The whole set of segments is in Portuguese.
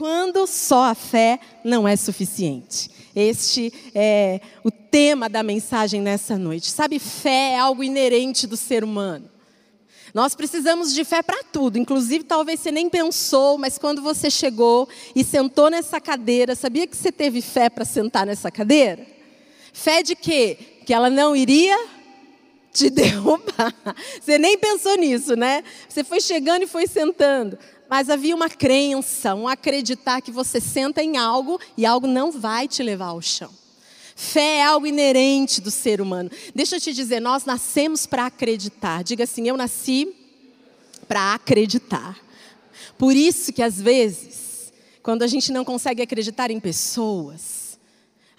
Quando só a fé não é suficiente. Este é o tema da mensagem nessa noite. Sabe, fé é algo inerente do ser humano. Nós precisamos de fé para tudo, inclusive talvez você nem pensou, mas quando você chegou e sentou nessa cadeira, sabia que você teve fé para sentar nessa cadeira? Fé de quê? Que ela não iria te derrubar. Você nem pensou nisso, né? Você foi chegando e foi sentando. Mas havia uma crença, um acreditar que você senta em algo e algo não vai te levar ao chão. Fé é algo inerente do ser humano. Deixa eu te dizer, nós nascemos para acreditar. Diga assim, eu nasci para acreditar. Por isso que às vezes, quando a gente não consegue acreditar em pessoas,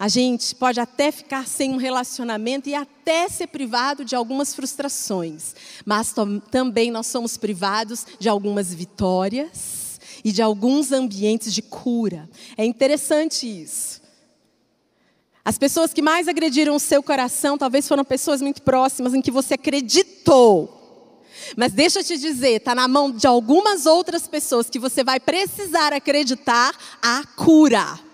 a gente pode até ficar sem um relacionamento e até ser privado de algumas frustrações, mas também nós somos privados de algumas vitórias e de alguns ambientes de cura. É interessante isso. As pessoas que mais agrediram o seu coração talvez foram pessoas muito próximas em que você acreditou. Mas deixa eu te dizer, está na mão de algumas outras pessoas que você vai precisar acreditar a cura.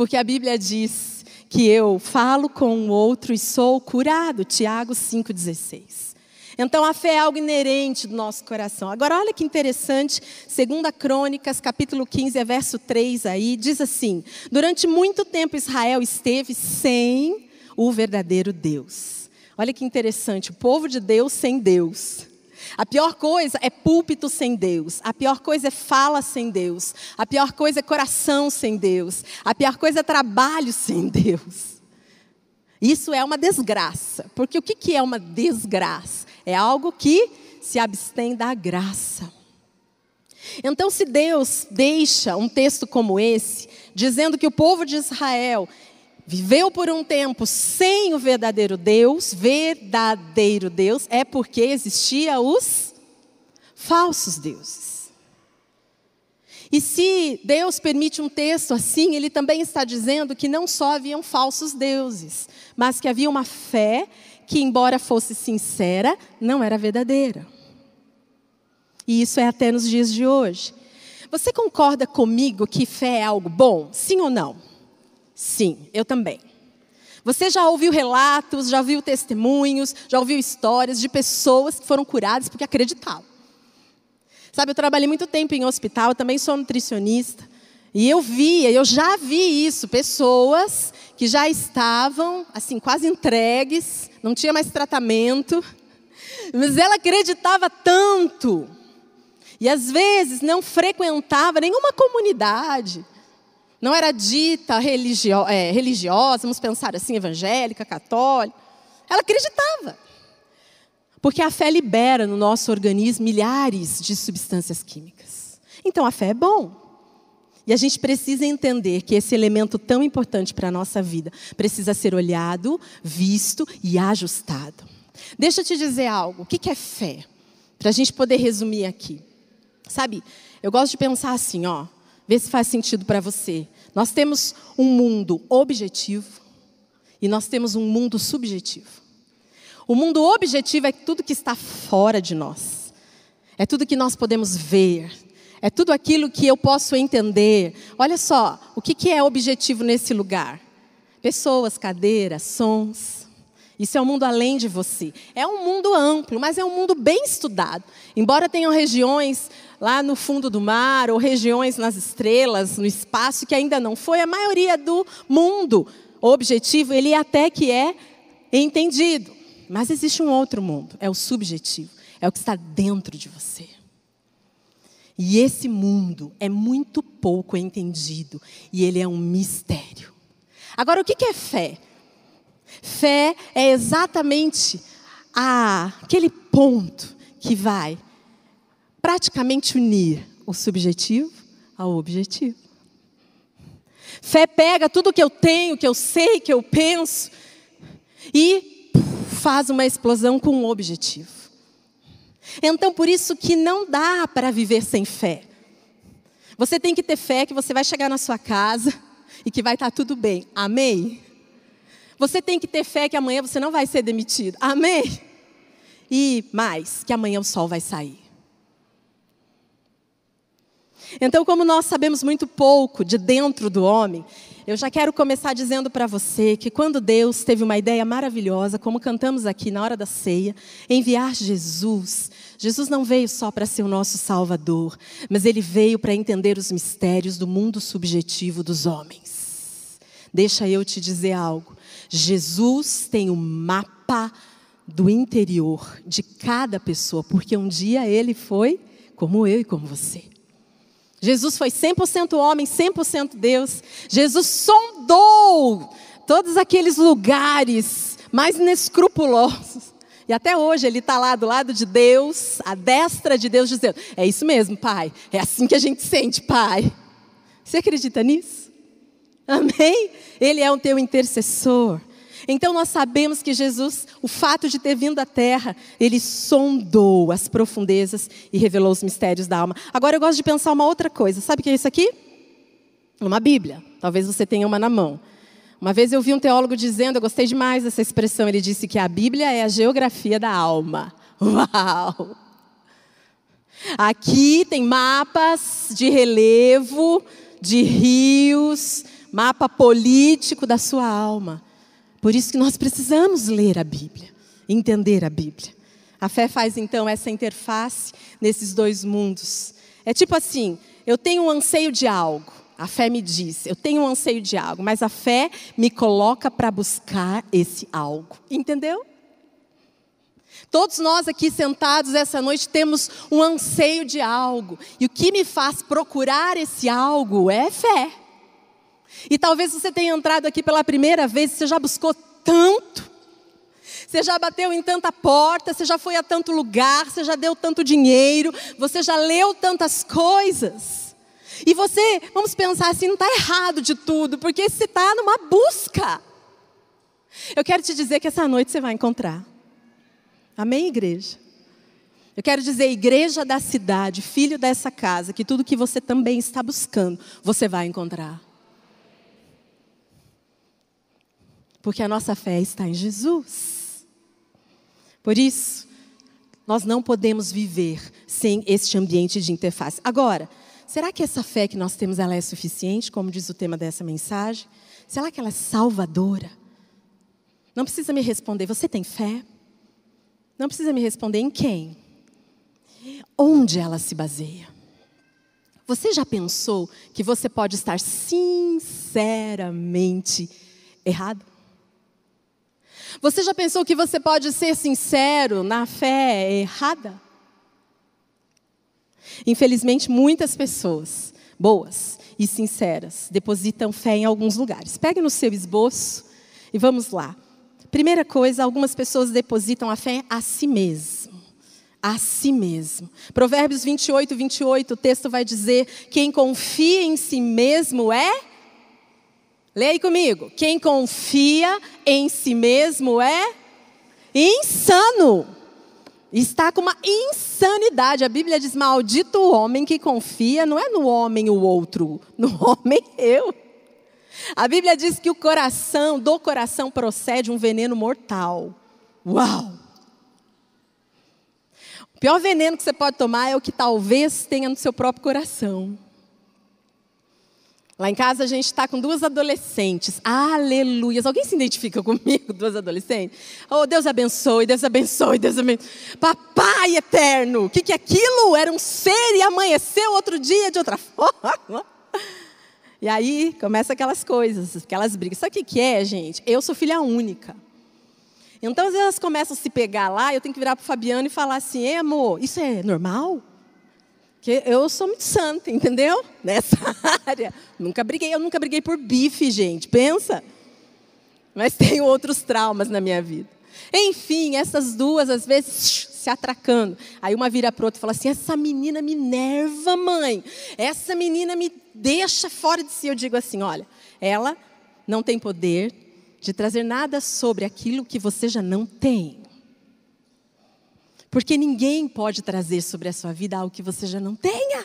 Porque a Bíblia diz que eu falo com o outro e sou curado. Tiago 5,16. Então a fé é algo inerente do nosso coração. Agora olha que interessante, 2 Crônicas, capítulo 15, verso 3 aí, diz assim: Durante muito tempo Israel esteve sem o verdadeiro Deus. Olha que interessante, o povo de Deus sem Deus. A pior coisa é púlpito sem Deus. A pior coisa é fala sem Deus. A pior coisa é coração sem Deus. A pior coisa é trabalho sem Deus. Isso é uma desgraça. Porque o que é uma desgraça? É algo que se abstém da graça. Então, se Deus deixa um texto como esse, dizendo que o povo de Israel viveu por um tempo sem o verdadeiro Deus, verdadeiro Deus, é porque existia os falsos deuses. E se Deus permite um texto assim, ele também está dizendo que não só haviam falsos deuses, mas que havia uma fé que, embora fosse sincera, não era verdadeira. E isso é até nos dias de hoje. Você concorda comigo que fé é algo bom? Sim ou não? Sim, eu também. Você já ouviu relatos, já ouviu testemunhos, já ouviu histórias de pessoas que foram curadas porque acreditavam. Sabe, eu trabalhei muito tempo em hospital, eu também sou nutricionista. E eu via, eu já vi isso, pessoas que já estavam, assim, quase entregues, não tinha mais tratamento, mas ela acreditava tanto, e às vezes não frequentava nenhuma comunidade, não era dita religio, é, religiosa, vamos pensar assim, evangélica, católica, ela acreditava. Porque a fé libera no nosso organismo milhares de substâncias químicas. Então a fé é bom. E a gente precisa entender que esse elemento tão importante para a nossa vida precisa ser olhado, visto e ajustado. Deixa eu te dizer algo. O que é fé? Para a gente poder resumir aqui. Sabe, eu gosto de pensar assim, ó. Vê se faz sentido para você. Nós temos um mundo objetivo e nós temos um mundo subjetivo. O mundo objetivo é tudo que está fora de nós. É tudo que nós podemos ver, é tudo aquilo que eu posso entender. Olha só, o que, é objetivo nesse lugar? Pessoas, cadeiras, sons. Isso é um mundo além de você. É um mundo amplo, mas é um mundo bem estudado. Embora tenham regiões lá no fundo do mar, ou regiões nas estrelas, no espaço, que ainda não foi, a maioria do mundo objetivo, ele até que é entendido. Mas existe um outro mundo, é o subjetivo, é o que está dentro de você. E esse mundo é muito pouco entendido e ele é um mistério. Agora, o que é fé? Fé é exatamente aquele ponto que vai praticamente unir o subjetivo ao objetivo. Fé pega tudo que eu tenho, que eu sei, que eu penso e faz uma explosão com um objetivo. Então, por isso que não dá para viver sem fé. Você tem que ter fé que você vai chegar na sua casa e que vai estar tudo bem. Amém? Você tem que ter fé que amanhã você não vai ser demitido. Amém? E mais, que amanhã o sol vai sair. Então, como nós sabemos muito pouco de dentro do homem, eu já quero começar dizendo para você que quando Deus teve uma ideia maravilhosa, como cantamos aqui na hora da ceia, enviar Jesus, Jesus não veio só para ser o nosso Salvador, mas ele veio para entender os mistérios do mundo subjetivo dos homens. Deixa eu te dizer algo. Jesus tem o um mapa do interior de cada pessoa, porque um dia ele foi como eu e como você. Jesus foi 100% homem, 100% Deus. Jesus sondou todos aqueles lugares mais inescrupulosos. E até hoje ele está lá do lado de Deus, à destra de Deus, dizendo: É isso mesmo, Pai. É assim que a gente sente, Pai. Você acredita nisso? Amém? Ele é o teu intercessor. Então nós sabemos que Jesus, o fato de ter vindo à terra, ele sondou as profundezas e revelou os mistérios da alma. Agora eu gosto de pensar uma outra coisa. Sabe o que é isso aqui? Uma Bíblia. Talvez você tenha uma na mão. Uma vez eu vi um teólogo dizendo, eu gostei demais dessa expressão, ele disse que a Bíblia é a geografia da alma. Uau! Aqui tem mapas de relevo, de rios, mapa político da sua alma. Por isso que nós precisamos ler a Bíblia, entender a Bíblia. A fé faz então essa interface nesses dois mundos. É tipo assim: eu tenho um anseio de algo. A fé me diz, eu tenho um anseio de algo, mas a fé me coloca para buscar esse algo. Entendeu? Todos nós aqui sentados essa noite temos um anseio de algo. E o que me faz procurar esse algo é fé. E talvez você tenha entrado aqui pela primeira vez, você já buscou tanto. Você já bateu em tanta porta, você já foi a tanto lugar, você já deu tanto dinheiro, você já leu tantas coisas. E você, vamos pensar assim, não está errado de tudo, porque você está numa busca. Eu quero te dizer que essa noite você vai encontrar. Amém, igreja? Eu quero dizer, igreja da cidade, filho dessa casa, que tudo que você também está buscando, você vai encontrar. Porque a nossa fé está em Jesus. Por isso, nós não podemos viver sem este ambiente de interface. Agora, será que essa fé que nós temos ela é suficiente, como diz o tema dessa mensagem? Será que ela é salvadora? Não precisa me responder, você tem fé? Não precisa me responder em quem? Onde ela se baseia? Você já pensou que você pode estar sinceramente errado? Você já pensou que você pode ser sincero na fé errada? Infelizmente, muitas pessoas boas e sinceras depositam fé em alguns lugares. Pegue no seu esboço e vamos lá. Primeira coisa, algumas pessoas depositam a fé a si mesmo. A si mesmo. Provérbios 28, 28, o texto vai dizer: quem confia em si mesmo é Leia aí comigo. Quem confia em si mesmo é insano. Está com uma insanidade. A Bíblia diz: maldito o homem que confia, não é no homem o outro, no homem eu. A Bíblia diz que o coração, do coração procede um veneno mortal. Uau! O pior veneno que você pode tomar é o que talvez tenha no seu próprio coração. Lá em casa a gente está com duas adolescentes. Aleluias. Alguém se identifica comigo, duas adolescentes? Oh, Deus abençoe, Deus abençoe, Deus abençoe. Papai eterno, o que, que aquilo? Era um ser e amanheceu outro dia de outra forma. E aí começa aquelas coisas, aquelas brigas. Sabe o que, que é, gente? Eu sou filha única. Então, às vezes elas começam a se pegar lá, eu tenho que virar para o Fabiano e falar assim: Ei, amor, isso é normal? Que eu sou muito santa, entendeu? Nessa área. Nunca briguei, eu nunca briguei por bife, gente. Pensa. Mas tenho outros traumas na minha vida. Enfim, essas duas, às vezes, se atracando. Aí uma vira para outra e fala assim: essa menina me nerva, mãe. Essa menina me deixa fora de si. Eu digo assim: olha, ela não tem poder de trazer nada sobre aquilo que você já não tem. Porque ninguém pode trazer sobre a sua vida algo que você já não tenha.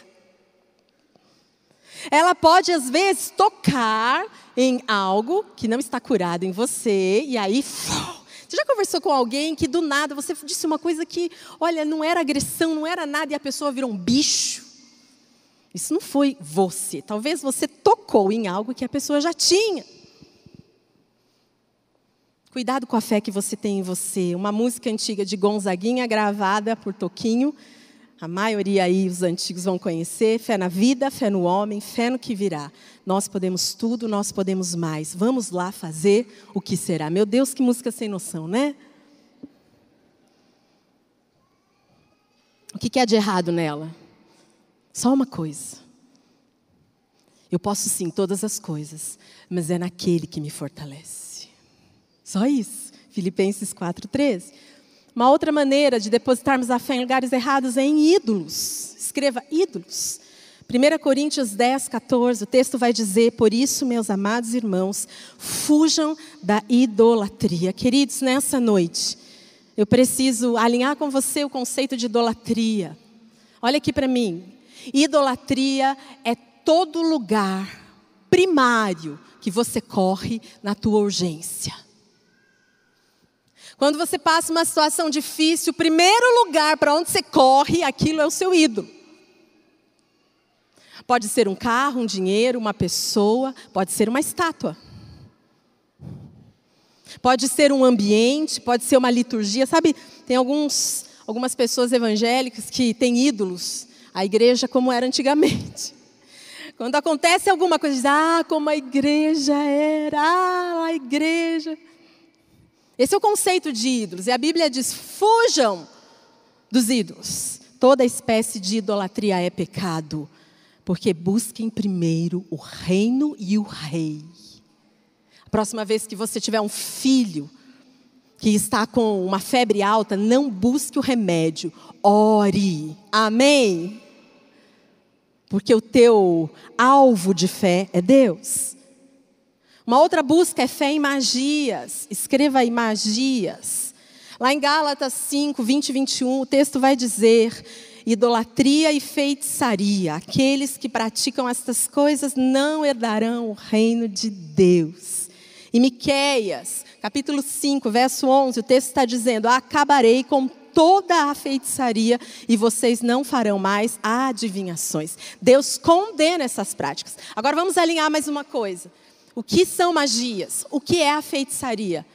Ela pode, às vezes, tocar em algo que não está curado em você, e aí. Você já conversou com alguém que do nada você disse uma coisa que, olha, não era agressão, não era nada, e a pessoa virou um bicho? Isso não foi você. Talvez você tocou em algo que a pessoa já tinha. Cuidado com a fé que você tem em você. Uma música antiga de Gonzaguinha, gravada por Toquinho. A maioria aí, os antigos vão conhecer. Fé na vida, fé no homem, fé no que virá. Nós podemos tudo, nós podemos mais. Vamos lá fazer o que será. Meu Deus, que música sem noção, né? O que há de errado nela? Só uma coisa. Eu posso sim todas as coisas, mas é naquele que me fortalece. Só isso. Filipenses 4:13. Uma outra maneira de depositarmos a fé em lugares errados é em ídolos. Escreva ídolos. 1 Coríntios 10, 14, o texto vai dizer: Por isso, meus amados irmãos, fujam da idolatria. Queridos, nessa noite, eu preciso alinhar com você o conceito de idolatria. Olha aqui para mim. Idolatria é todo lugar primário que você corre na tua urgência. Quando você passa uma situação difícil, o primeiro lugar para onde você corre, aquilo é o seu ídolo. Pode ser um carro, um dinheiro, uma pessoa, pode ser uma estátua. Pode ser um ambiente, pode ser uma liturgia. Sabe, tem alguns, algumas pessoas evangélicas que têm ídolos a igreja como era antigamente. Quando acontece alguma coisa, diz, ah, como a igreja era, ah, a igreja. Esse é o conceito de ídolos. E a Bíblia diz: fujam dos ídolos. Toda espécie de idolatria é pecado, porque busquem primeiro o reino e o rei. A próxima vez que você tiver um filho que está com uma febre alta, não busque o remédio, ore. Amém? porque o teu alvo de fé é Deus. Uma outra busca é fé em magias. Escreva aí magias. Lá em Gálatas 5, 20 e 21, o texto vai dizer: idolatria e feitiçaria. Aqueles que praticam estas coisas não herdarão o reino de Deus. E Miqueias, capítulo 5, verso 11, o texto está dizendo: Acabarei com toda a feitiçaria e vocês não farão mais adivinhações. Deus condena essas práticas. Agora vamos alinhar mais uma coisa. O que são magias? O que é a feitiçaria?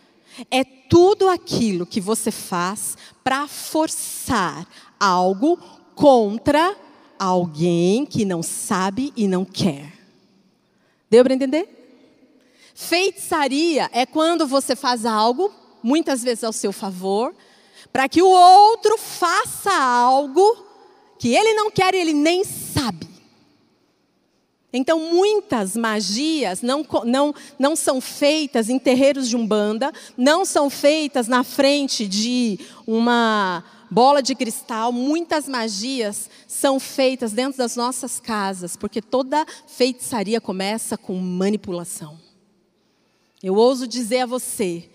É tudo aquilo que você faz para forçar algo contra alguém que não sabe e não quer. Deu para entender? Feitiçaria é quando você faz algo, muitas vezes ao seu favor, para que o outro faça algo que ele não quer e ele nem sabe. Então, muitas magias não, não, não são feitas em terreiros de umbanda, não são feitas na frente de uma bola de cristal. Muitas magias são feitas dentro das nossas casas, porque toda feitiçaria começa com manipulação. Eu ouso dizer a você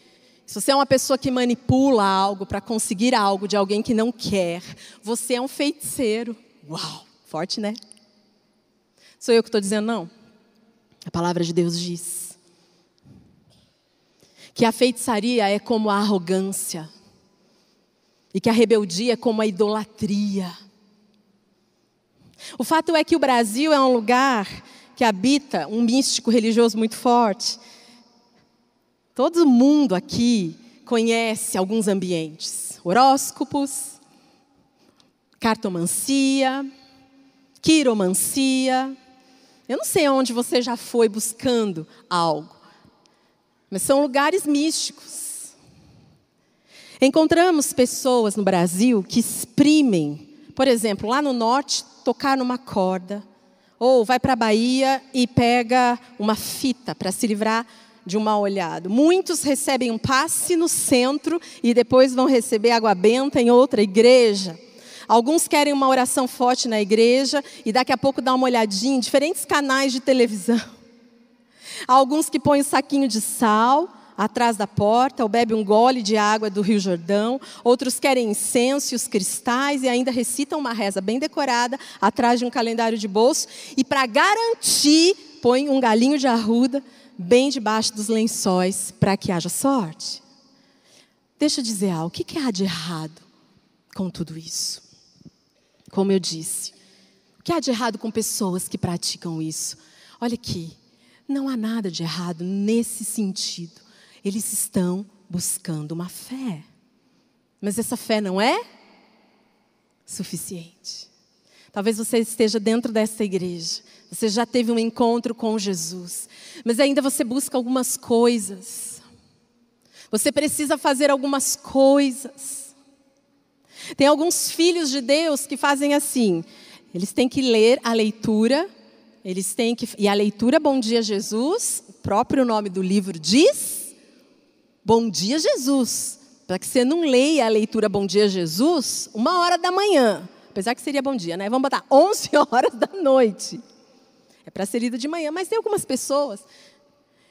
se você é uma pessoa que manipula algo para conseguir algo de alguém que não quer, você é um feiticeiro. Uau, forte, né? Sou eu que estou dizendo, não. A palavra de Deus diz que a feitiçaria é como a arrogância e que a rebeldia é como a idolatria. O fato é que o Brasil é um lugar que habita um místico religioso muito forte Todo mundo aqui conhece alguns ambientes: horóscopos, cartomancia, quiromancia. Eu não sei onde você já foi buscando algo, mas são lugares místicos. Encontramos pessoas no Brasil que exprimem, por exemplo, lá no norte, tocar numa corda, ou vai para a Bahia e pega uma fita para se livrar de um mal olhado. Muitos recebem um passe no centro e depois vão receber água benta em outra igreja. Alguns querem uma oração forte na igreja e daqui a pouco dá uma olhadinha em diferentes canais de televisão. Alguns que põem um saquinho de sal atrás da porta ou bebe um gole de água do Rio Jordão. Outros querem incenso e os cristais e ainda recitam uma reza bem decorada atrás de um calendário de bolso. E para garantir, põe um galinho de arruda bem debaixo dos lençóis para que haja sorte. Deixa eu dizer algo: o que, que há de errado com tudo isso? Como eu disse, que há de errado com pessoas que praticam isso? Olha aqui, não há nada de errado nesse sentido. Eles estão buscando uma fé. Mas essa fé não é suficiente. Talvez você esteja dentro dessa igreja, você já teve um encontro com Jesus, mas ainda você busca algumas coisas. Você precisa fazer algumas coisas. Tem alguns filhos de Deus que fazem assim: eles têm que ler a leitura, eles têm que. E a leitura Bom Dia Jesus, o próprio nome do livro diz: Bom Dia Jesus. Para que você não leia a leitura Bom Dia Jesus uma hora da manhã. Apesar que seria bom dia, né? Vamos botar 11 horas da noite. É para ser lida de manhã. Mas tem algumas pessoas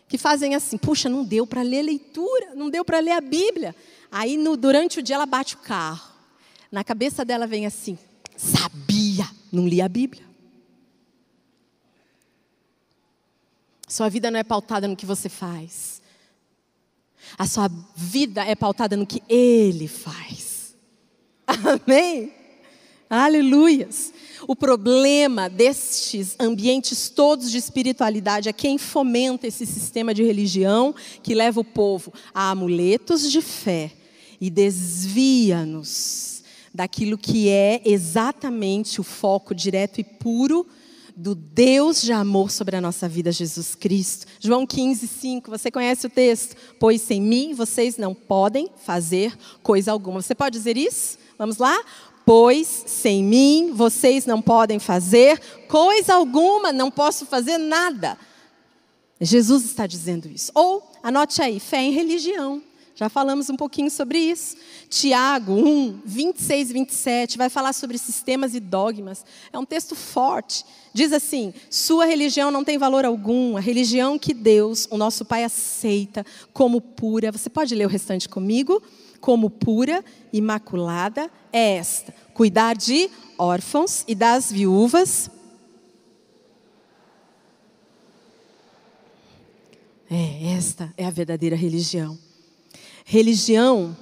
que fazem assim: puxa, não deu para ler leitura, não deu para ler a Bíblia. Aí no, durante o dia ela bate o carro. Na cabeça dela vem assim: sabia, não li a Bíblia. Sua vida não é pautada no que você faz. A sua vida é pautada no que Ele faz. Amém? Aleluias. O problema destes ambientes todos de espiritualidade é quem fomenta esse sistema de religião que leva o povo a amuletos de fé e desvia-nos daquilo que é exatamente o foco direto e puro do Deus de amor sobre a nossa vida, Jesus Cristo. João 15, 5, você conhece o texto? Pois sem mim vocês não podem fazer coisa alguma. Você pode dizer isso? Vamos lá? Pois sem mim vocês não podem fazer coisa alguma, não posso fazer nada. Jesus está dizendo isso. Ou, anote aí, fé em religião. Já falamos um pouquinho sobre isso. Tiago 1, 26 e 27 vai falar sobre sistemas e dogmas. É um texto forte. Diz assim: Sua religião não tem valor algum. A religião que Deus, o nosso Pai, aceita como pura. Você pode ler o restante comigo? Como pura, imaculada é esta: cuidar de órfãos e das viúvas. É, esta é a verdadeira religião. Religião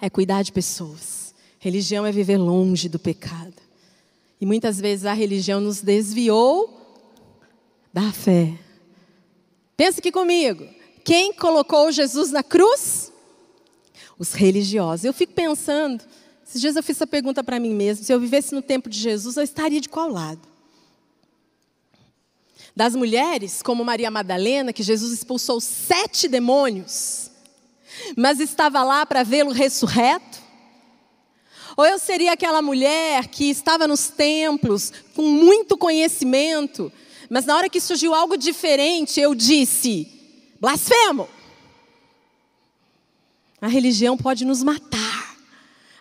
é cuidar de pessoas. Religião é viver longe do pecado. E muitas vezes a religião nos desviou da fé. Pensa aqui comigo. Quem colocou Jesus na cruz? Os religiosos. Eu fico pensando, esses dias eu fiz essa pergunta para mim mesmo: se eu vivesse no tempo de Jesus, eu estaria de qual lado? Das mulheres, como Maria Madalena, que Jesus expulsou sete demônios mas estava lá para vê-lo ressurreto? Ou eu seria aquela mulher que estava nos templos com muito conhecimento, mas na hora que surgiu algo diferente, eu disse: blasfemo! A religião pode nos matar,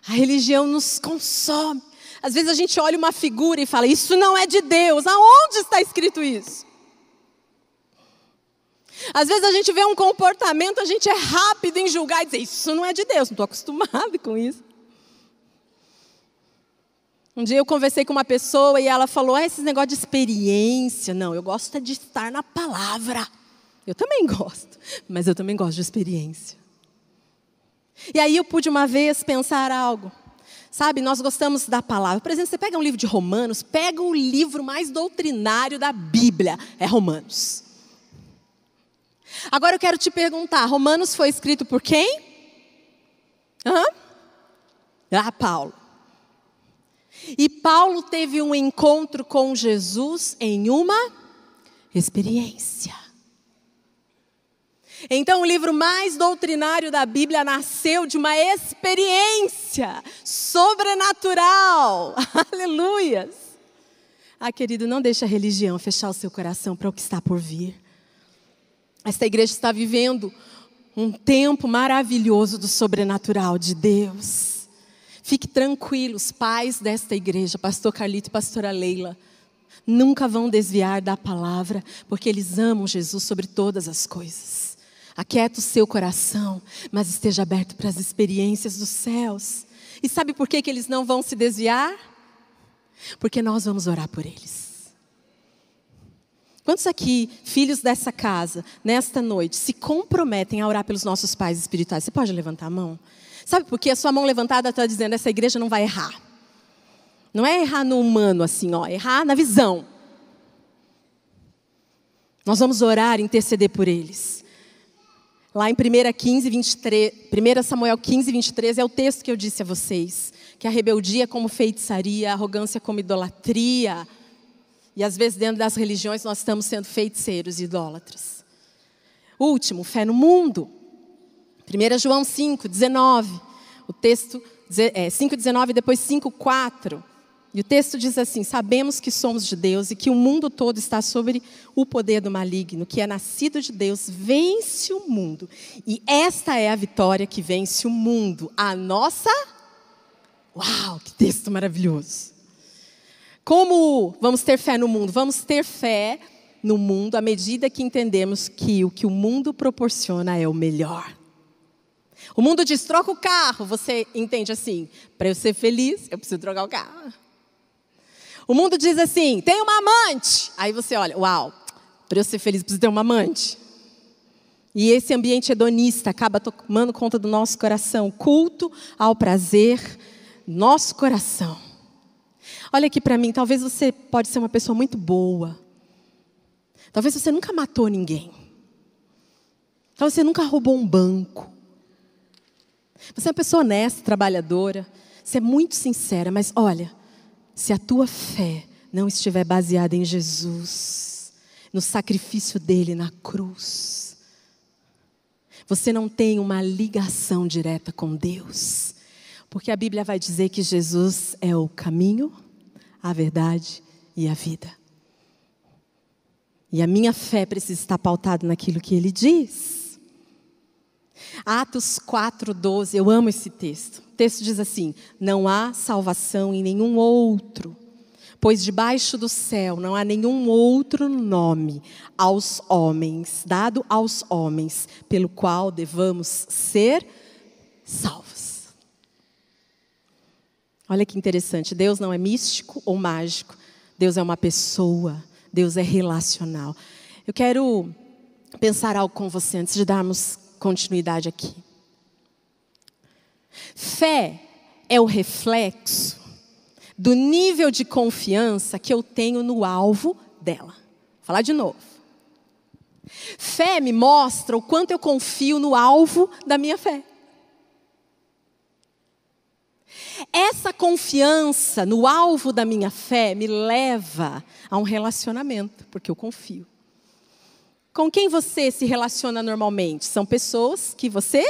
a religião nos consome. Às vezes a gente olha uma figura e fala: Isso não é de Deus, aonde está escrito isso? Às vezes a gente vê um comportamento, a gente é rápido em julgar e dizer: Isso não é de Deus, não estou acostumado com isso. Um dia eu conversei com uma pessoa e ela falou: ah, esse negócio de experiência. Não, eu gosto de estar na palavra. Eu também gosto, mas eu também gosto de experiência. E aí eu pude uma vez pensar algo. Sabe, nós gostamos da palavra. Por exemplo, você pega um livro de Romanos, pega o livro mais doutrinário da Bíblia, é Romanos. Agora eu quero te perguntar: Romanos foi escrito por quem? Hã? Ah, Paulo. E Paulo teve um encontro com Jesus em uma experiência. Então, o livro mais doutrinário da Bíblia nasceu de uma experiência sobrenatural. Aleluias. Ah, querido, não deixe a religião fechar o seu coração para o que está por vir. Esta igreja está vivendo um tempo maravilhoso do sobrenatural de Deus. Fique tranquilos, pais desta igreja, pastor Carlito e pastora Leila, nunca vão desviar da palavra, porque eles amam Jesus sobre todas as coisas. Aquieta o seu coração, mas esteja aberto para as experiências dos céus. E sabe por que, que eles não vão se desviar? Porque nós vamos orar por eles. Quantos aqui, filhos dessa casa, nesta noite, se comprometem a orar pelos nossos pais espirituais? Você pode levantar a mão? Sabe por quê? A sua mão levantada está dizendo: essa igreja não vai errar. Não é errar no humano assim, ó, errar na visão. Nós vamos orar e interceder por eles. Lá em 1, 15, 23, 1 Samuel 15, 23 é o texto que eu disse a vocês. Que a rebeldia é como feitiçaria, a arrogância como idolatria. E às vezes dentro das religiões nós estamos sendo feiticeiros e idólatras. Último, fé no mundo. 1 João 5, 19. O texto é, 5, 19 depois 5, 4. E o texto diz assim: Sabemos que somos de Deus e que o mundo todo está sobre o poder do maligno, que é nascido de Deus, vence o mundo. E esta é a vitória que vence o mundo, a nossa. Uau, que texto maravilhoso! Como vamos ter fé no mundo? Vamos ter fé no mundo à medida que entendemos que o que o mundo proporciona é o melhor. O mundo diz: troca o carro. Você entende assim: para eu ser feliz, eu preciso trocar o carro. O mundo diz assim: tem uma amante. Aí você olha, uau, para eu ser feliz preciso ter uma amante. E esse ambiente hedonista acaba tomando conta do nosso coração, culto ao prazer, nosso coração. Olha aqui para mim, talvez você pode ser uma pessoa muito boa. Talvez você nunca matou ninguém. Talvez você nunca roubou um banco. Você é uma pessoa honesta, trabalhadora. Você é muito sincera, mas olha, se a tua fé não estiver baseada em Jesus, no sacrifício dele na cruz, você não tem uma ligação direta com Deus. Porque a Bíblia vai dizer que Jesus é o caminho, a verdade e a vida. E a minha fé precisa estar pautada naquilo que ele diz. Atos 4:12, eu amo esse texto. O texto diz assim: Não há salvação em nenhum outro, pois debaixo do céu não há nenhum outro nome aos homens, dado aos homens, pelo qual devamos ser salvos. Olha que interessante, Deus não é místico ou mágico, Deus é uma pessoa, Deus é relacional. Eu quero pensar algo com você antes de darmos continuidade aqui. Fé é o reflexo do nível de confiança que eu tenho no alvo dela. Vou falar de novo. Fé me mostra o quanto eu confio no alvo da minha fé. Essa confiança no alvo da minha fé me leva a um relacionamento, porque eu confio. Com quem você se relaciona normalmente? São pessoas que você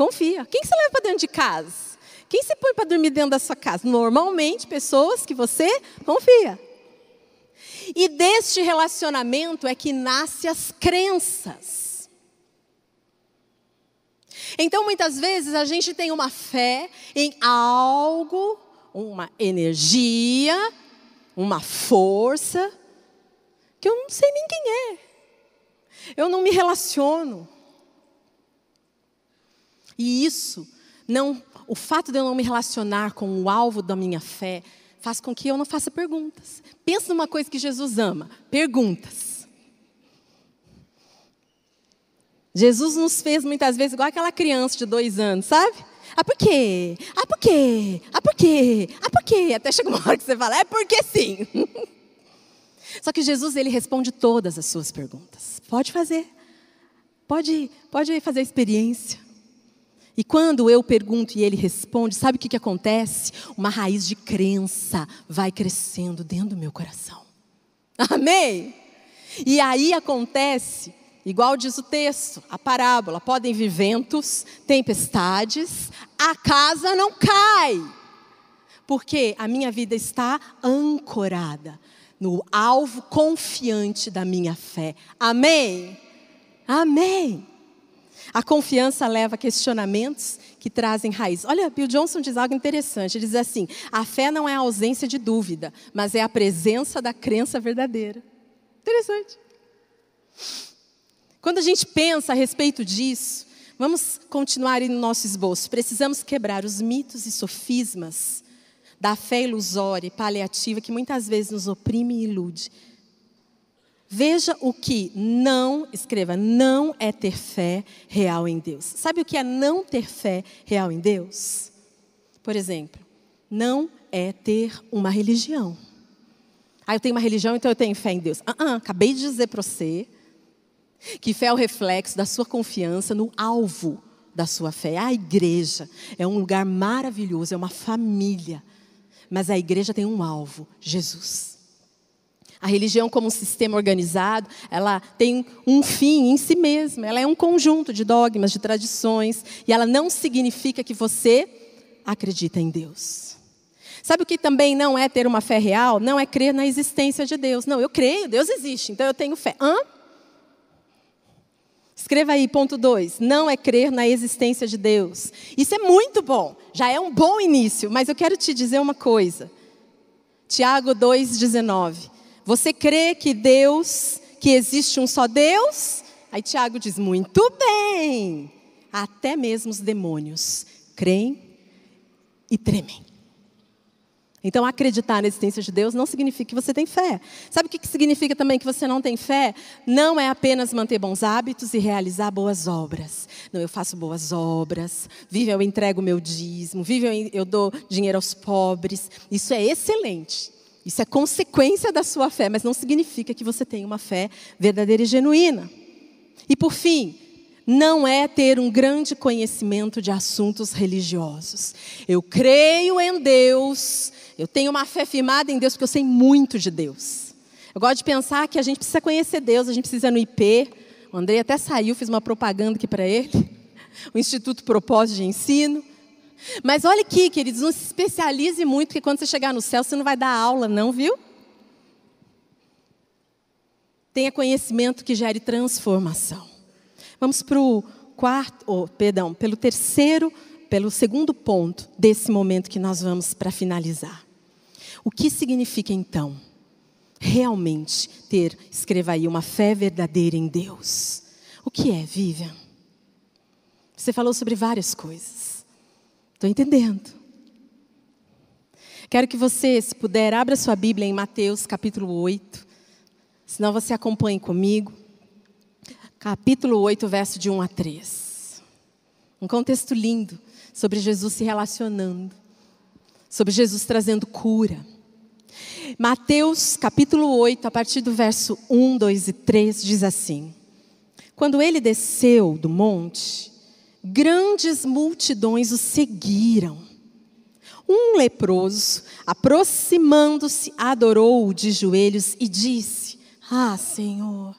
Confia. Quem você leva para dentro de casa? Quem você põe para dormir dentro da sua casa? Normalmente, pessoas que você confia. E deste relacionamento é que nascem as crenças. Então, muitas vezes, a gente tem uma fé em algo, uma energia, uma força, que eu não sei nem quem é. Eu não me relaciono. E isso não, o fato de eu não me relacionar com o alvo da minha fé faz com que eu não faça perguntas. Pensa numa coisa que Jesus ama: perguntas. Jesus nos fez muitas vezes igual aquela criança de dois anos, sabe? Ah, por quê? Ah, por quê? Ah, por quê? Ah, por quê? Até chega uma hora que você fala, é porque sim. Só que Jesus, ele responde todas as suas perguntas. Pode fazer. Pode, pode fazer a experiência. E quando eu pergunto e ele responde, sabe o que, que acontece? Uma raiz de crença vai crescendo dentro do meu coração. Amém? E aí acontece, igual diz o texto, a parábola: podem vir ventos, tempestades, a casa não cai. Porque a minha vida está ancorada no alvo confiante da minha fé. Amém? Amém. A confiança leva a questionamentos que trazem raiz. Olha, Bill Johnson diz algo interessante. Ele diz assim: a fé não é a ausência de dúvida, mas é a presença da crença verdadeira. Interessante. Quando a gente pensa a respeito disso, vamos continuar no nosso esboço. Precisamos quebrar os mitos e sofismas da fé ilusória e paliativa que muitas vezes nos oprime e ilude Veja o que não, escreva, não é ter fé real em Deus. Sabe o que é não ter fé real em Deus? Por exemplo, não é ter uma religião. Ah, eu tenho uma religião, então eu tenho fé em Deus. Ah, ah acabei de dizer para você que fé é o reflexo da sua confiança no alvo da sua fé. A igreja é um lugar maravilhoso, é uma família. Mas a igreja tem um alvo: Jesus. A religião, como um sistema organizado, ela tem um fim em si mesma. Ela é um conjunto de dogmas, de tradições, e ela não significa que você acredita em Deus. Sabe o que também não é ter uma fé real? Não é crer na existência de Deus. Não, eu creio, Deus existe, então eu tenho fé. Hã? Escreva aí, ponto 2. Não é crer na existência de Deus. Isso é muito bom, já é um bom início, mas eu quero te dizer uma coisa. Tiago 2,19. Você crê que Deus, que existe um só Deus? Aí Tiago diz: muito bem. Até mesmo os demônios creem e tremem. Então, acreditar na existência de Deus não significa que você tem fé. Sabe o que significa também que você não tem fé? Não é apenas manter bons hábitos e realizar boas obras. Não, eu faço boas obras, vive eu entrego meu dízimo, vive eu, eu dou dinheiro aos pobres. Isso é excelente. Isso é consequência da sua fé, mas não significa que você tem uma fé verdadeira e genuína. E por fim, não é ter um grande conhecimento de assuntos religiosos. Eu creio em Deus, eu tenho uma fé firmada em Deus porque eu sei muito de Deus. Eu gosto de pensar que a gente precisa conhecer Deus, a gente precisa ir no IP. O Andrei até saiu, fiz uma propaganda aqui para ele. O Instituto Propósito de Ensino. Mas olha aqui, queridos, não se especialize muito, porque quando você chegar no céu, você não vai dar aula, não, viu? Tenha conhecimento que gere transformação. Vamos para o quarto, oh, perdão, pelo terceiro, pelo segundo ponto desse momento que nós vamos para finalizar. O que significa então realmente ter, escreva aí, uma fé verdadeira em Deus? O que é, Vivian? Você falou sobre várias coisas. Estou entendendo. Quero que você, se puder, abra sua Bíblia em Mateus capítulo 8. Senão você acompanhe comigo. Capítulo 8, verso de 1 a 3. Um contexto lindo sobre Jesus se relacionando, sobre Jesus trazendo cura. Mateus capítulo 8, a partir do verso 1, 2 e 3, diz assim: Quando ele desceu do monte, grandes multidões o seguiram. Um leproso, aproximando-se, adorou-o de joelhos e disse: Ah, Senhor,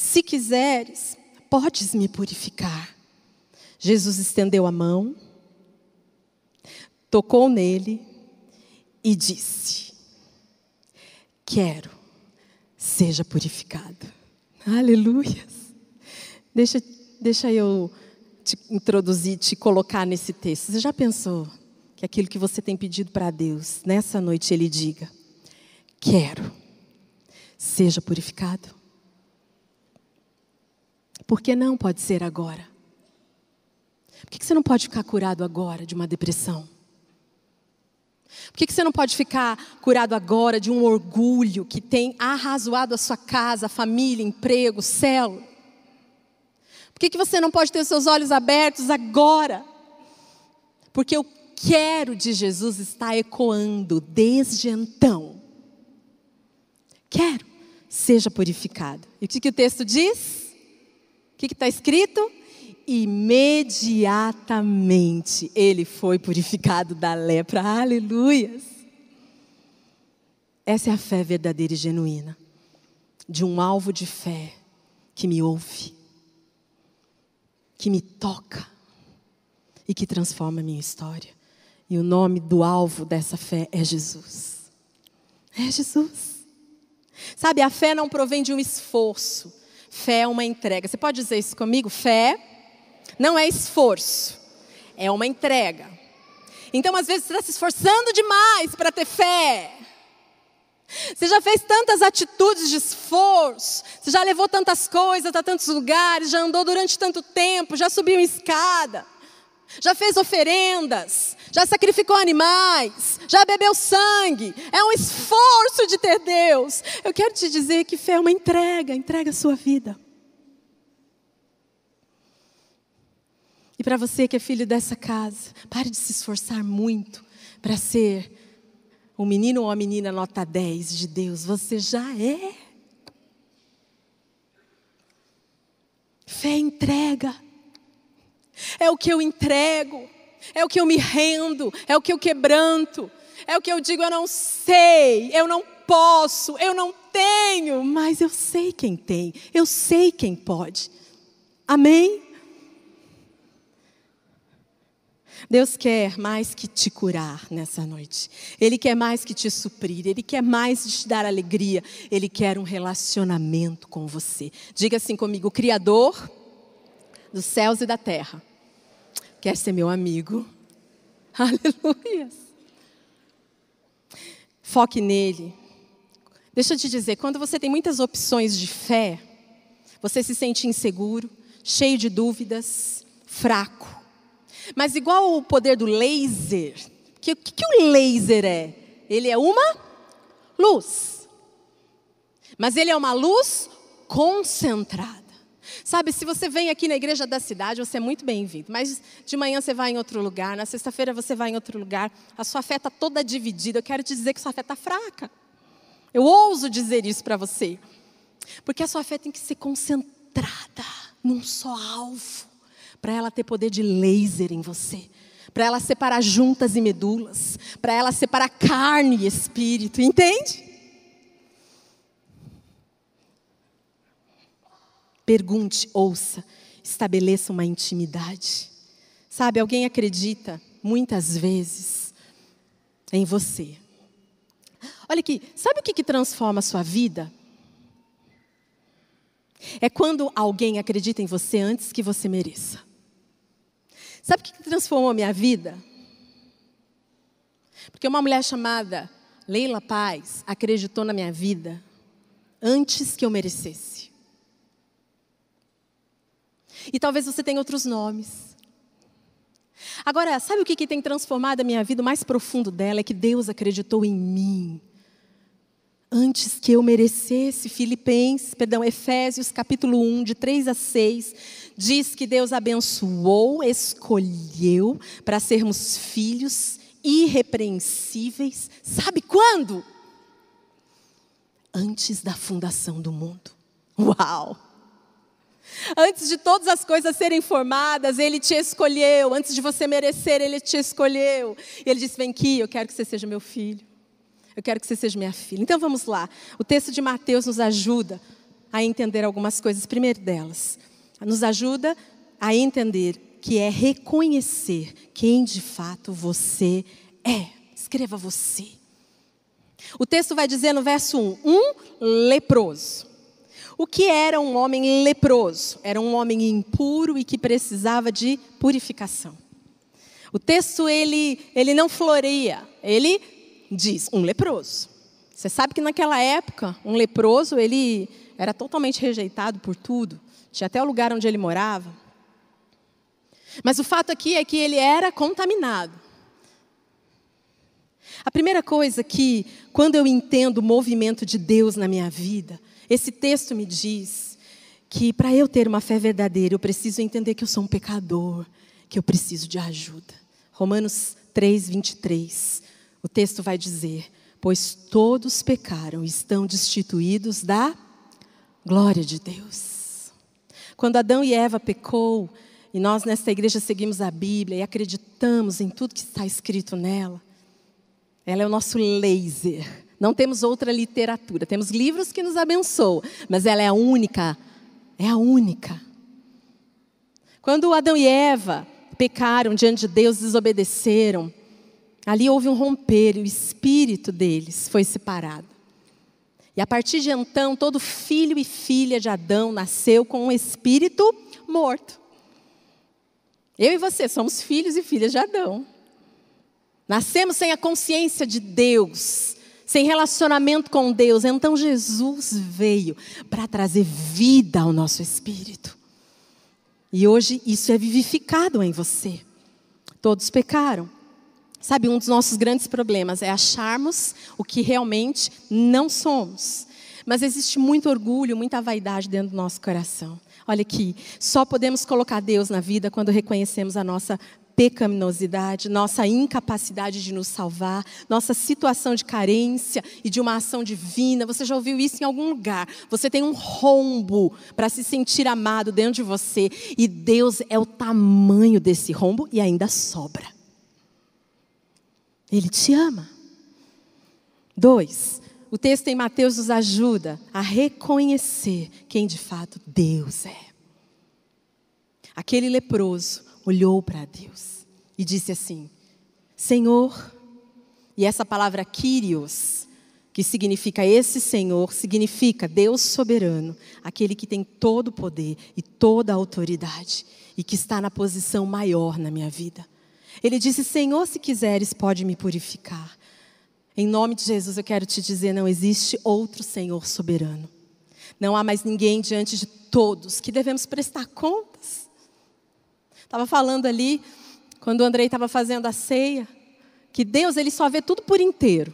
se quiseres, podes me purificar. Jesus estendeu a mão, tocou nele e disse: Quero, seja purificado. Aleluia. Deixa, deixa eu te introduzir, te colocar nesse texto. Você já pensou que aquilo que você tem pedido para Deus, nessa noite Ele diga: Quero, seja purificado? Por que não pode ser agora? Por que você não pode ficar curado agora de uma depressão? Por que você não pode ficar curado agora de um orgulho que tem arrazoado a sua casa, família, emprego, célula? Por que, que você não pode ter seus olhos abertos agora? Porque o quero de Jesus está ecoando desde então. Quero, seja purificado. E o que, que o texto diz? Que está escrito? Imediatamente ele foi purificado da lepra. Aleluias! Essa é a fé verdadeira e genuína, de um alvo de fé que me ouve que me toca e que transforma a minha história. E o nome do alvo dessa fé é Jesus. É Jesus. Sabe, a fé não provém de um esforço. Fé é uma entrega. Você pode dizer isso comigo? Fé não é esforço, é uma entrega. Então, às vezes, você está se esforçando demais para ter fé. Você já fez tantas atitudes de esforço, você já levou tantas coisas a tantos lugares, já andou durante tanto tempo, já subiu em escada, já fez oferendas, já sacrificou animais, já bebeu sangue. É um esforço de ter Deus. Eu quero te dizer que fé é uma entrega, entrega a sua vida. E para você que é filho dessa casa, pare de se esforçar muito para ser o menino ou a menina nota 10 de Deus, você já é. Fé entrega. É o que eu entrego, é o que eu me rendo, é o que eu quebranto, é o que eu digo, eu não sei, eu não posso, eu não tenho, mas eu sei quem tem, eu sei quem pode. Amém? Deus quer mais que te curar nessa noite. Ele quer mais que te suprir. Ele quer mais te dar alegria. Ele quer um relacionamento com você. Diga assim comigo: Criador dos céus e da terra quer ser meu amigo. Aleluia. Foque nele. Deixa eu te dizer, quando você tem muitas opções de fé, você se sente inseguro, cheio de dúvidas, fraco. Mas igual o poder do laser, o que, que, que o laser é? Ele é uma luz. Mas ele é uma luz concentrada. Sabe, se você vem aqui na igreja da cidade, você é muito bem-vindo. Mas de manhã você vai em outro lugar, na sexta-feira você vai em outro lugar, a sua fé está toda dividida. Eu quero te dizer que sua fé está fraca. Eu ouso dizer isso para você. Porque a sua fé tem que ser concentrada num só alvo para ela ter poder de laser em você, para ela separar juntas e medulas, para ela separar carne e espírito, entende? Pergunte, ouça, estabeleça uma intimidade. Sabe, alguém acredita muitas vezes em você. Olha aqui, sabe o que, que transforma a sua vida? É quando alguém acredita em você antes que você mereça. Sabe o que transformou a minha vida? Porque uma mulher chamada Leila Paz acreditou na minha vida antes que eu merecesse. E talvez você tenha outros nomes. Agora, sabe o que, que tem transformado a minha vida? O mais profundo dela é que Deus acreditou em mim antes que eu merecesse. Filipenses, perdão, Efésios capítulo 1, de 3 a 6, diz que Deus abençoou, escolheu para sermos filhos irrepreensíveis. Sabe quando? Antes da fundação do mundo. Uau! Antes de todas as coisas serem formadas, Ele te escolheu. Antes de você merecer, Ele te escolheu. E Ele disse: Vem aqui, eu quero que você seja meu filho. Eu quero que você seja minha filha. Então vamos lá. O texto de Mateus nos ajuda a entender algumas coisas. Primeiro delas, nos ajuda a entender que é reconhecer quem de fato você é. Escreva você. O texto vai dizer no verso 1: um leproso. O que era um homem leproso? Era um homem impuro e que precisava de purificação. O texto ele, ele não floreia, ele diz um leproso. Você sabe que naquela época, um leproso, ele era totalmente rejeitado por tudo. Tinha até o lugar onde ele morava. Mas o fato aqui é que ele era contaminado. A primeira coisa que, quando eu entendo o movimento de Deus na minha vida, esse texto me diz que para eu ter uma fé verdadeira, eu preciso entender que eu sou um pecador, que eu preciso de ajuda. Romanos 3, 23. O texto vai dizer: Pois todos pecaram e estão destituídos da glória de Deus. Quando Adão e Eva pecou, e nós nesta igreja seguimos a Bíblia e acreditamos em tudo que está escrito nela, ela é o nosso laser. Não temos outra literatura. Temos livros que nos abençoam, mas ela é a única. É a única. Quando Adão e Eva pecaram diante de Deus, desobedeceram, Ali houve um romper e o espírito deles foi separado. E a partir de então, todo filho e filha de Adão nasceu com um espírito morto. Eu e você somos filhos e filhas de Adão. Nascemos sem a consciência de Deus, sem relacionamento com Deus. Então Jesus veio para trazer vida ao nosso espírito. E hoje isso é vivificado em você. Todos pecaram. Sabe, um dos nossos grandes problemas é acharmos o que realmente não somos. Mas existe muito orgulho, muita vaidade dentro do nosso coração. Olha aqui, só podemos colocar Deus na vida quando reconhecemos a nossa pecaminosidade, nossa incapacidade de nos salvar, nossa situação de carência e de uma ação divina. Você já ouviu isso em algum lugar? Você tem um rombo para se sentir amado dentro de você e Deus é o tamanho desse rombo e ainda sobra. Ele te ama. Dois, o texto em Mateus nos ajuda a reconhecer quem de fato Deus é. Aquele leproso olhou para Deus e disse assim: Senhor, e essa palavra Kyrios, que significa esse Senhor, significa Deus soberano, aquele que tem todo o poder e toda a autoridade e que está na posição maior na minha vida. Ele disse: Senhor, se quiseres, pode me purificar. Em nome de Jesus, eu quero te dizer: não existe outro Senhor soberano. Não há mais ninguém diante de todos que devemos prestar contas. Estava falando ali, quando o Andrei estava fazendo a ceia, que Deus ele só vê tudo por inteiro.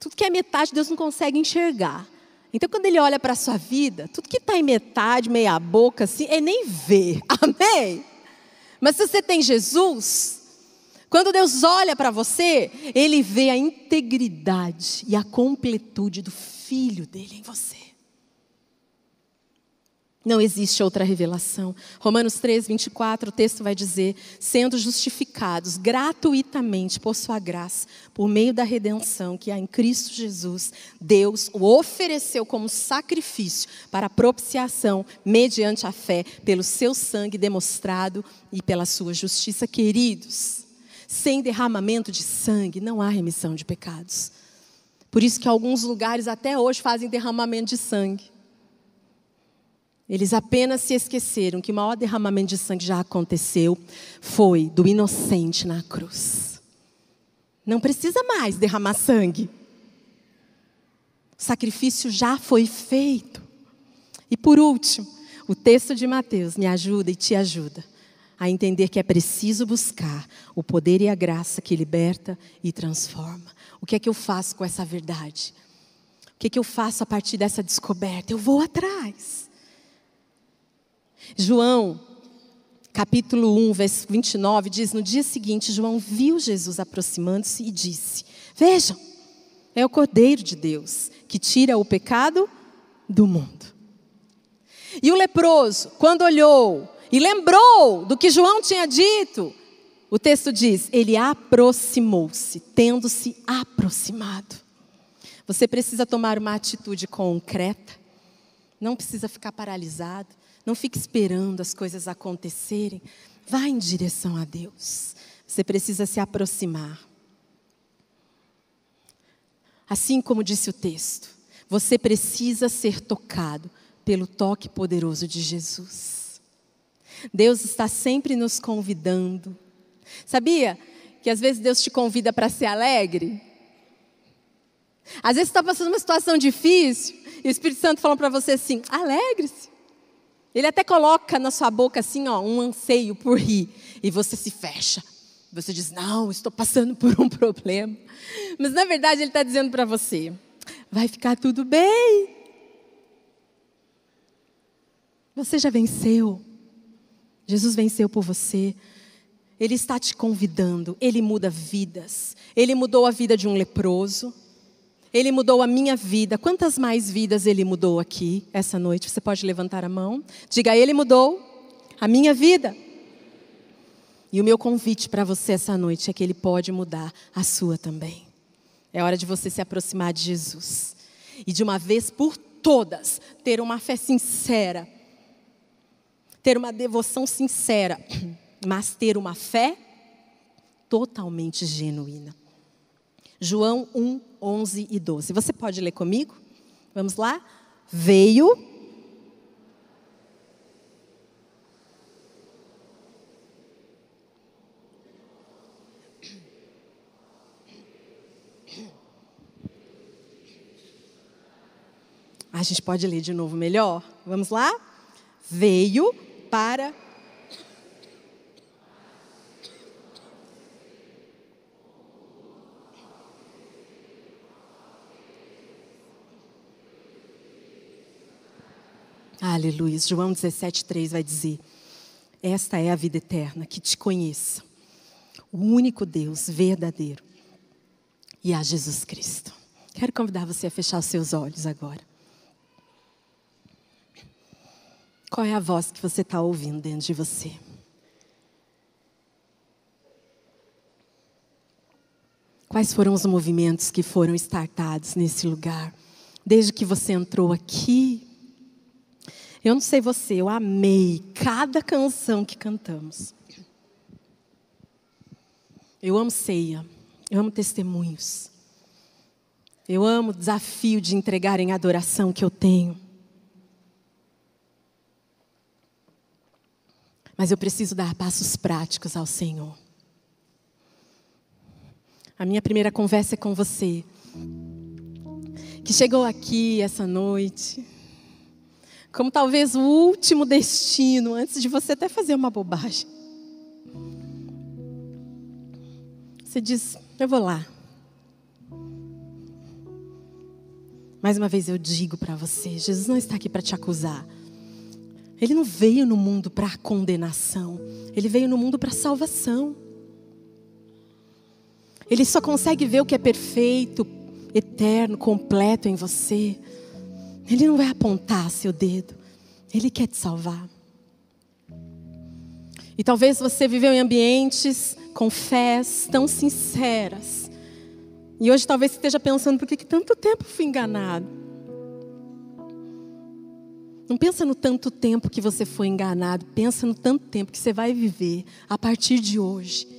Tudo que é metade, Deus não consegue enxergar. Então, quando Ele olha para a sua vida, tudo que está em metade, meia boca, assim, Ele nem vê. Amém? Mas se você tem Jesus, quando Deus olha para você, Ele vê a integridade e a completude do Filho dele em você. Não existe outra revelação. Romanos 3, 24, o texto vai dizer: sendo justificados gratuitamente por Sua graça, por meio da redenção que há em Cristo Jesus, Deus o ofereceu como sacrifício para propiciação, mediante a fé, pelo seu sangue demonstrado e pela sua justiça. Queridos, sem derramamento de sangue não há remissão de pecados. Por isso que alguns lugares até hoje fazem derramamento de sangue. Eles apenas se esqueceram que o maior derramamento de sangue já aconteceu, foi do inocente na cruz. Não precisa mais derramar sangue. O sacrifício já foi feito. E por último, o texto de Mateus me ajuda e te ajuda a entender que é preciso buscar o poder e a graça que liberta e transforma. O que é que eu faço com essa verdade? O que é que eu faço a partir dessa descoberta? Eu vou atrás. João, capítulo 1, verso 29, diz: No dia seguinte, João viu Jesus aproximando-se e disse: Vejam, é o Cordeiro de Deus que tira o pecado do mundo. E o leproso, quando olhou e lembrou do que João tinha dito, o texto diz: ele aproximou-se, tendo-se aproximado. Você precisa tomar uma atitude concreta, não precisa ficar paralisado. Não fique esperando as coisas acontecerem. Vá em direção a Deus. Você precisa se aproximar. Assim como disse o texto, você precisa ser tocado pelo toque poderoso de Jesus. Deus está sempre nos convidando. Sabia que às vezes Deus te convida para ser alegre? Às vezes você está passando uma situação difícil e o Espírito Santo fala para você assim: alegre-se. Ele até coloca na sua boca assim, ó, um anseio por rir. E você se fecha. Você diz, não, estou passando por um problema. Mas na verdade ele está dizendo para você, vai ficar tudo bem. Você já venceu. Jesus venceu por você. Ele está te convidando. Ele muda vidas. Ele mudou a vida de um leproso. Ele mudou a minha vida. Quantas mais vidas Ele mudou aqui essa noite? Você pode levantar a mão. Diga, Ele mudou a minha vida. E o meu convite para você essa noite é que Ele pode mudar a sua também. É hora de você se aproximar de Jesus. E de uma vez por todas, ter uma fé sincera. Ter uma devoção sincera. Mas ter uma fé totalmente genuína. João 1, 11 e 12. Você pode ler comigo? Vamos lá? Veio. A gente pode ler de novo melhor? Vamos lá? Veio para Aleluia. João 17,3 vai dizer: Esta é a vida eterna, que te conheçam, O único Deus verdadeiro. E a Jesus Cristo. Quero convidar você a fechar os seus olhos agora. Qual é a voz que você está ouvindo dentro de você? Quais foram os movimentos que foram startados nesse lugar? Desde que você entrou aqui. Eu não sei você, eu amei cada canção que cantamos. Eu amo ceia, eu amo testemunhos. Eu amo o desafio de entregar em adoração que eu tenho. Mas eu preciso dar passos práticos ao Senhor. A minha primeira conversa é com você, que chegou aqui essa noite, como talvez o último destino, antes de você até fazer uma bobagem. Você diz: Eu vou lá. Mais uma vez eu digo para você: Jesus não está aqui para te acusar. Ele não veio no mundo para condenação. Ele veio no mundo para salvação. Ele só consegue ver o que é perfeito, eterno, completo em você. Ele não vai apontar seu dedo. Ele quer te salvar. E talvez você viveu em ambientes com fés tão sinceras. E hoje talvez esteja pensando, por que, que tanto tempo fui enganado? Não pensa no tanto tempo que você foi enganado, pensa no tanto tempo que você vai viver a partir de hoje